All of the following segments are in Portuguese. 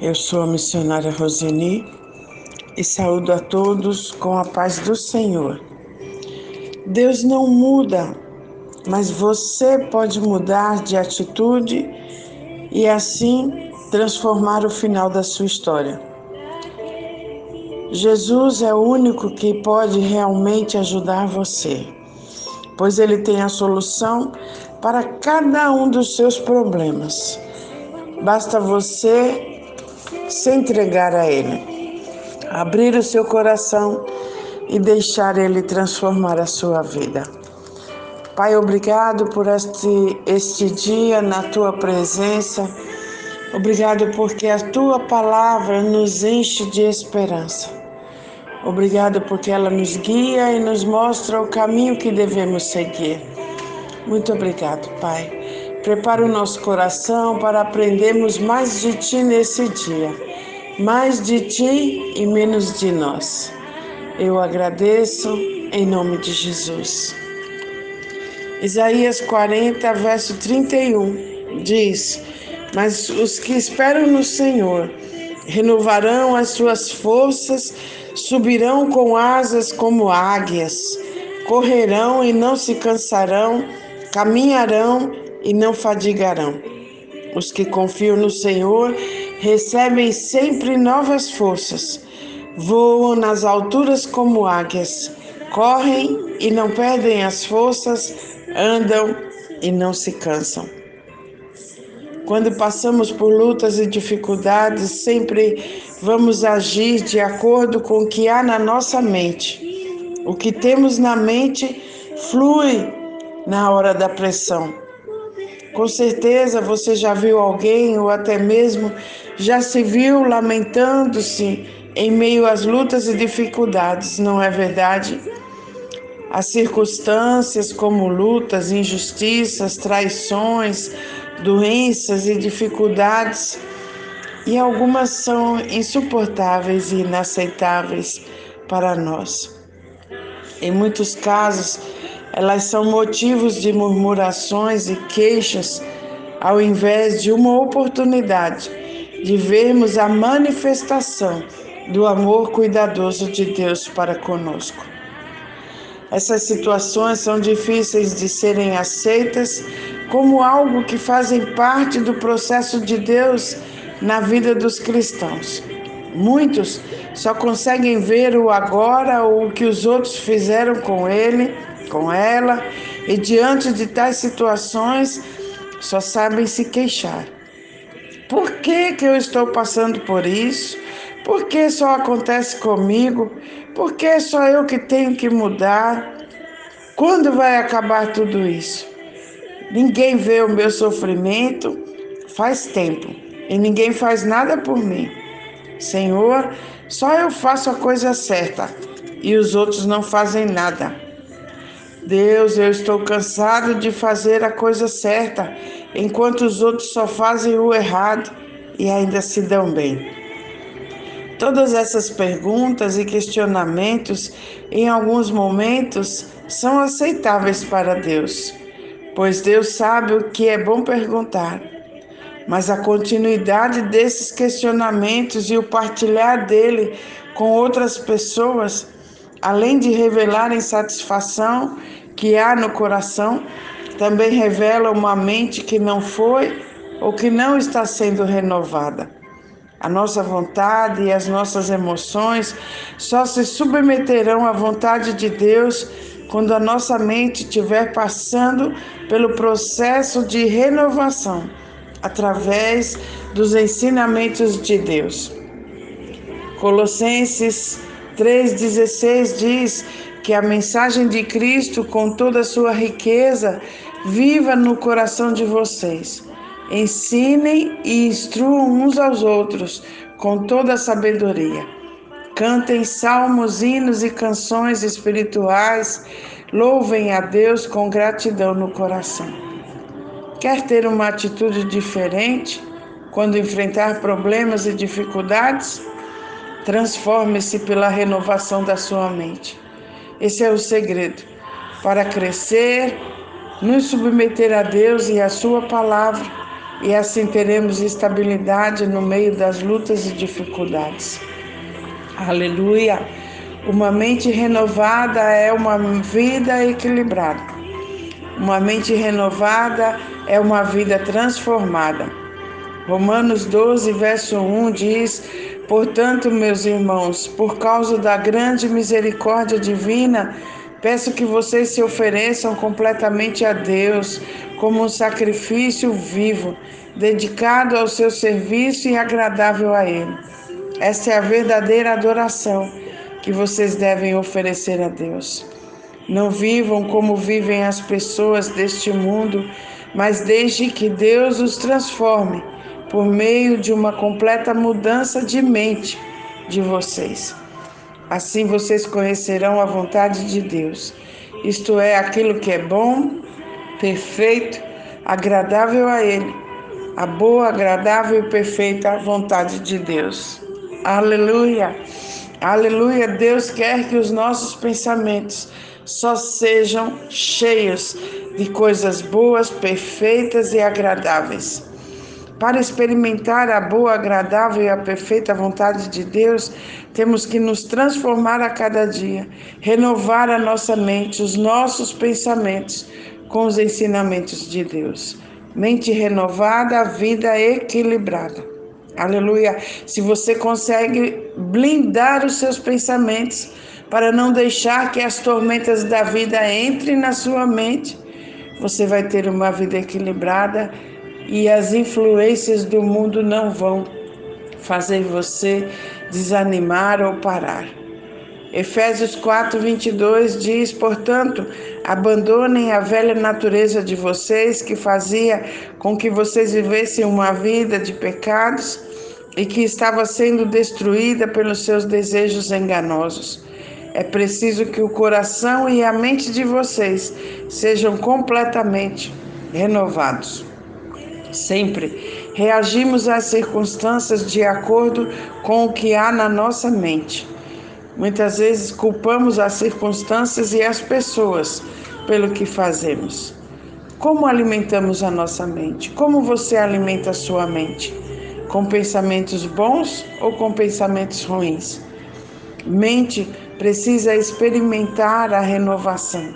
Eu sou a missionária Roseni e saúdo a todos com a paz do Senhor. Deus não muda, mas você pode mudar de atitude e assim transformar o final da sua história. Jesus é o único que pode realmente ajudar você, pois ele tem a solução para cada um dos seus problemas. Basta você se entregar a Ele, abrir o seu coração e deixar Ele transformar a sua vida. Pai, obrigado por este, este dia na tua presença. Obrigado porque a tua palavra nos enche de esperança. Obrigado porque ela nos guia e nos mostra o caminho que devemos seguir. Muito obrigado, Pai. Prepara o nosso coração para aprendermos mais de Ti nesse dia. Mais de Ti e menos de nós. Eu agradeço em nome de Jesus. Isaías 40, verso 31 diz: Mas os que esperam no Senhor renovarão as suas forças, subirão com asas como águias, correrão e não se cansarão, caminharão e não fadigarão. Os que confiam no Senhor recebem sempre novas forças, voam nas alturas como águias, correm e não perdem as forças, andam e não se cansam. Quando passamos por lutas e dificuldades, sempre vamos agir de acordo com o que há na nossa mente. O que temos na mente flui na hora da pressão. Com certeza você já viu alguém ou até mesmo já se viu lamentando-se em meio às lutas e dificuldades, não é verdade? As circunstâncias como lutas, injustiças, traições, doenças e dificuldades, e algumas são insuportáveis e inaceitáveis para nós. Em muitos casos, elas são motivos de murmurações e queixas, ao invés de uma oportunidade de vermos a manifestação do amor cuidadoso de Deus para conosco. Essas situações são difíceis de serem aceitas como algo que fazem parte do processo de Deus na vida dos cristãos. Muitos só conseguem ver o agora ou o que os outros fizeram com ele com ela e diante de tais situações só sabem se queixar. Por que, que eu estou passando por isso? Por que só acontece comigo? Por que só eu que tenho que mudar? Quando vai acabar tudo isso? Ninguém vê o meu sofrimento faz tempo e ninguém faz nada por mim. Senhor, só eu faço a coisa certa e os outros não fazem nada. Deus, eu estou cansado de fazer a coisa certa, enquanto os outros só fazem o errado e ainda se dão bem. Todas essas perguntas e questionamentos, em alguns momentos, são aceitáveis para Deus, pois Deus sabe o que é bom perguntar. Mas a continuidade desses questionamentos e o partilhar dele com outras pessoas, além de revelar insatisfação que há no coração também revela uma mente que não foi ou que não está sendo renovada. A nossa vontade e as nossas emoções só se submeterão à vontade de Deus quando a nossa mente estiver passando pelo processo de renovação através dos ensinamentos de Deus. Colossenses 3,16 diz que a mensagem de Cristo, com toda a sua riqueza, viva no coração de vocês. Ensinem e instruam uns aos outros com toda a sabedoria. Cantem salmos, hinos e canções espirituais. Louvem a Deus com gratidão no coração. Quer ter uma atitude diferente quando enfrentar problemas e dificuldades? Transforme-se pela renovação da sua mente. Esse é o segredo para crescer, nos submeter a Deus e a Sua palavra e assim teremos estabilidade no meio das lutas e dificuldades. Aleluia! Uma mente renovada é uma vida equilibrada. Uma mente renovada é uma vida transformada. Romanos 12, verso 1 diz: Portanto, meus irmãos, por causa da grande misericórdia divina, peço que vocês se ofereçam completamente a Deus como um sacrifício vivo, dedicado ao seu serviço e agradável a Ele. Esta é a verdadeira adoração que vocês devem oferecer a Deus. Não vivam como vivem as pessoas deste mundo, mas deixe que Deus os transforme por meio de uma completa mudança de mente de vocês. Assim vocês conhecerão a vontade de Deus, isto é, aquilo que é bom, perfeito, agradável a Ele, a boa, agradável e perfeita vontade de Deus. Aleluia! Aleluia! Deus quer que os nossos pensamentos só sejam cheios de coisas boas, perfeitas e agradáveis. Para experimentar a boa, agradável e a perfeita vontade de Deus, temos que nos transformar a cada dia, renovar a nossa mente, os nossos pensamentos com os ensinamentos de Deus. Mente renovada, vida equilibrada. Aleluia. Se você consegue blindar os seus pensamentos para não deixar que as tormentas da vida entrem na sua mente, você vai ter uma vida equilibrada e as influências do mundo não vão fazer você desanimar ou parar. Efésios 4, 22 diz: Portanto, abandonem a velha natureza de vocês que fazia com que vocês vivessem uma vida de pecados e que estava sendo destruída pelos seus desejos enganosos. É preciso que o coração e a mente de vocês sejam completamente renovados. Sempre reagimos às circunstâncias de acordo com o que há na nossa mente. Muitas vezes culpamos as circunstâncias e as pessoas pelo que fazemos. Como alimentamos a nossa mente? Como você alimenta a sua mente? Com pensamentos bons ou com pensamentos ruins? Mente precisa experimentar a renovação.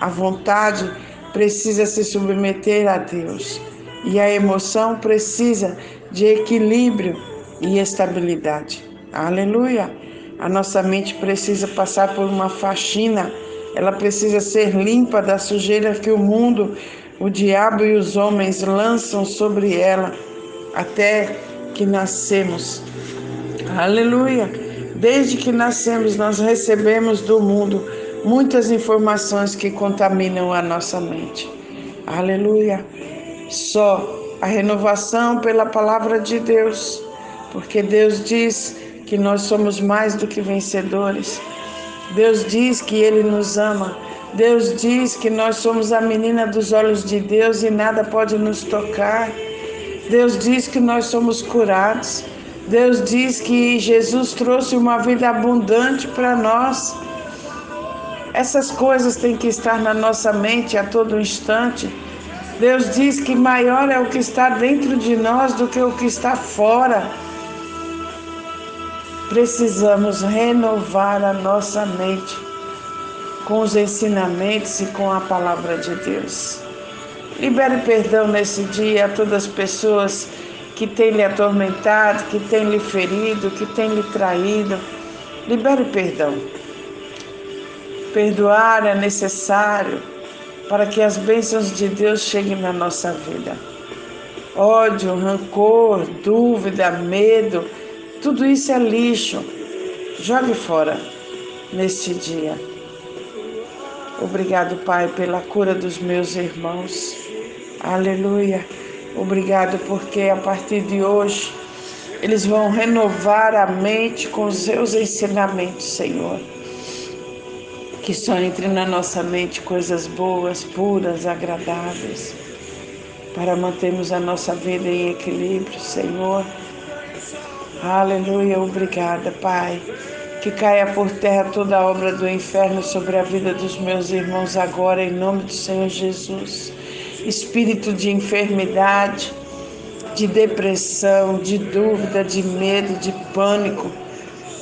A vontade precisa se submeter a Deus. E a emoção precisa de equilíbrio e estabilidade. Aleluia! A nossa mente precisa passar por uma faxina, ela precisa ser limpa da sujeira que o mundo, o diabo e os homens lançam sobre ela até que nascemos. Aleluia! Desde que nascemos, nós recebemos do mundo muitas informações que contaminam a nossa mente. Aleluia! Só a renovação pela palavra de Deus, porque Deus diz que nós somos mais do que vencedores. Deus diz que Ele nos ama. Deus diz que nós somos a menina dos olhos de Deus e nada pode nos tocar. Deus diz que nós somos curados. Deus diz que Jesus trouxe uma vida abundante para nós. Essas coisas têm que estar na nossa mente a todo instante. Deus diz que maior é o que está dentro de nós do que o que está fora. Precisamos renovar a nossa mente com os ensinamentos e com a palavra de Deus. Libere perdão nesse dia a todas as pessoas que têm lhe atormentado, que têm lhe ferido, que têm lhe traído. Libere perdão. Perdoar é necessário para que as bênçãos de Deus cheguem na nossa vida. Ódio, rancor, dúvida, medo, tudo isso é lixo. Jogue fora neste dia. Obrigado, Pai, pela cura dos meus irmãos. Aleluia. Obrigado porque a partir de hoje eles vão renovar a mente com os seus ensinamentos, Senhor que só entre na nossa mente coisas boas, puras, agradáveis, para mantermos a nossa vida em equilíbrio, Senhor. Aleluia, obrigada, Pai. Que caia por terra toda a obra do inferno sobre a vida dos meus irmãos agora, em nome do Senhor Jesus. Espírito de enfermidade, de depressão, de dúvida, de medo, de pânico,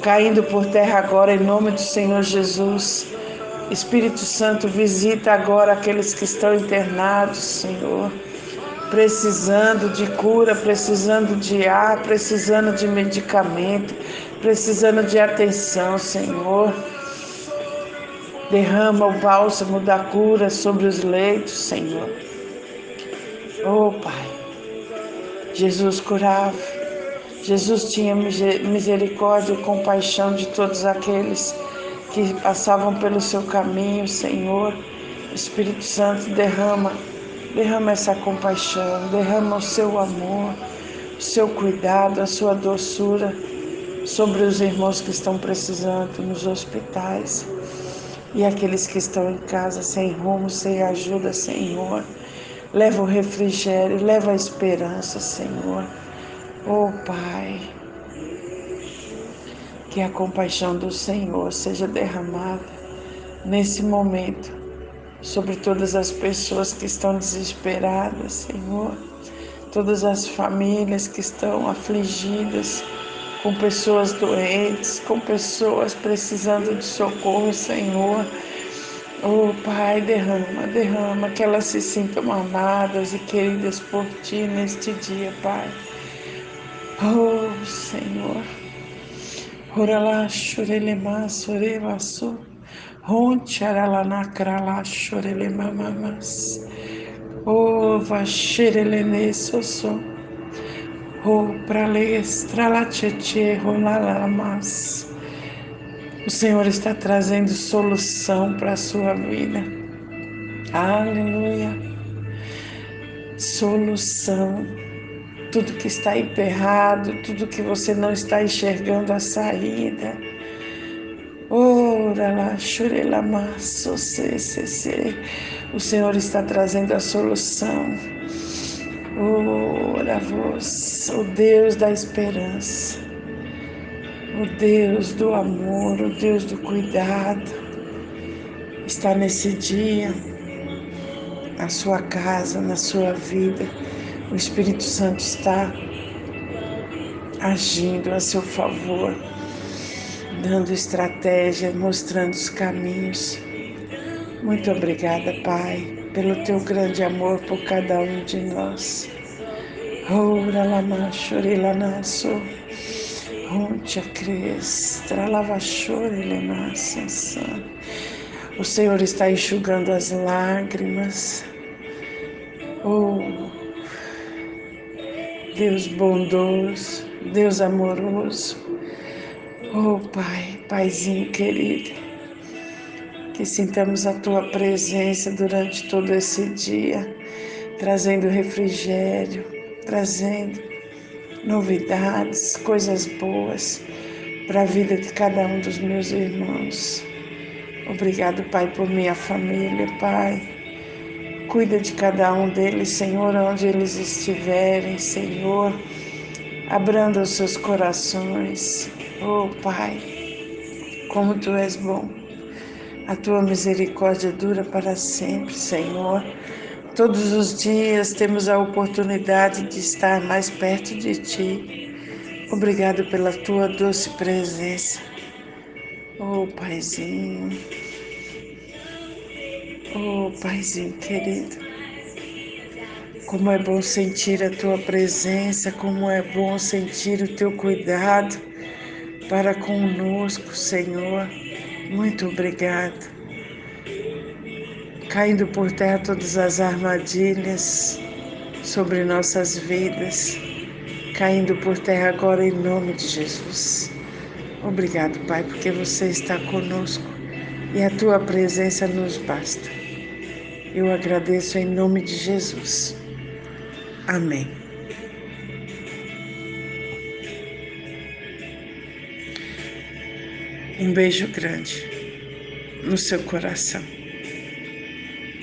caindo por terra agora em nome do Senhor Jesus. Espírito Santo, visita agora aqueles que estão internados, Senhor, precisando de cura, precisando de ar, precisando de medicamento, precisando de atenção, Senhor. Derrama o bálsamo da cura sobre os leitos, Senhor. Oh, Pai. Jesus curava. Jesus tinha misericórdia e compaixão de todos aqueles que passavam pelo seu caminho, Senhor. Espírito Santo, derrama, derrama essa compaixão, derrama o seu amor, o seu cuidado, a sua doçura sobre os irmãos que estão precisando nos hospitais e aqueles que estão em casa sem rumo, sem ajuda, Senhor. Leva o refrigério, leva a esperança, Senhor. Oh Pai, que a compaixão do Senhor seja derramada nesse momento sobre todas as pessoas que estão desesperadas, Senhor. Todas as famílias que estão afligidas, com pessoas doentes, com pessoas precisando de socorro, Senhor. Oh, Pai, derrama, derrama, que elas se sintam amadas e queridas por Ti neste dia, Pai. Oh, Senhor. Orala chorelema sorevasu. Roncharala krala chorelema mamas. Oh, vaxerelene soso. Oh, pralestrala tchetche rolalamas. O Senhor está trazendo solução para a sua vida. Aleluia. Solução. Tudo que está emperrado, tudo que você não está enxergando a saída. Ora lá, chorela maço, O Senhor está trazendo a solução. Ora vos, o Deus da esperança o Deus do amor, o Deus do cuidado, está nesse dia, na sua casa, na sua vida. O Espírito Santo está agindo a seu favor, dando estratégia, mostrando os caminhos. Muito obrigada, Pai, pelo teu grande amor por cada um de nós. Ora lama chorila naso. Onde a crestra, lava chore, O Senhor está enxugando as lágrimas. Oh, Deus bondoso, Deus amoroso. Oh, Pai, Paizinho querido, que sintamos a Tua presença durante todo esse dia, trazendo refrigério, trazendo novidades, coisas boas para a vida de cada um dos meus irmãos. Obrigado, Pai, por minha família, Pai. Cuida de cada um deles, Senhor, onde eles estiverem, Senhor. Abranda os seus corações. Oh, Pai, como Tu és bom. A Tua misericórdia dura para sempre, Senhor. Todos os dias temos a oportunidade de estar mais perto de Ti. Obrigado pela Tua doce presença. Oh, Paizinho. Oh, Paizinho querido. Como é bom sentir a Tua presença, como é bom sentir o Teu cuidado para conosco, Senhor. Muito obrigado caindo por terra todas as armadilhas sobre nossas vidas, caindo por terra agora em nome de Jesus. Obrigado, Pai, porque você está conosco e a tua presença nos basta. Eu agradeço em nome de Jesus. Amém. Um beijo grande no seu coração.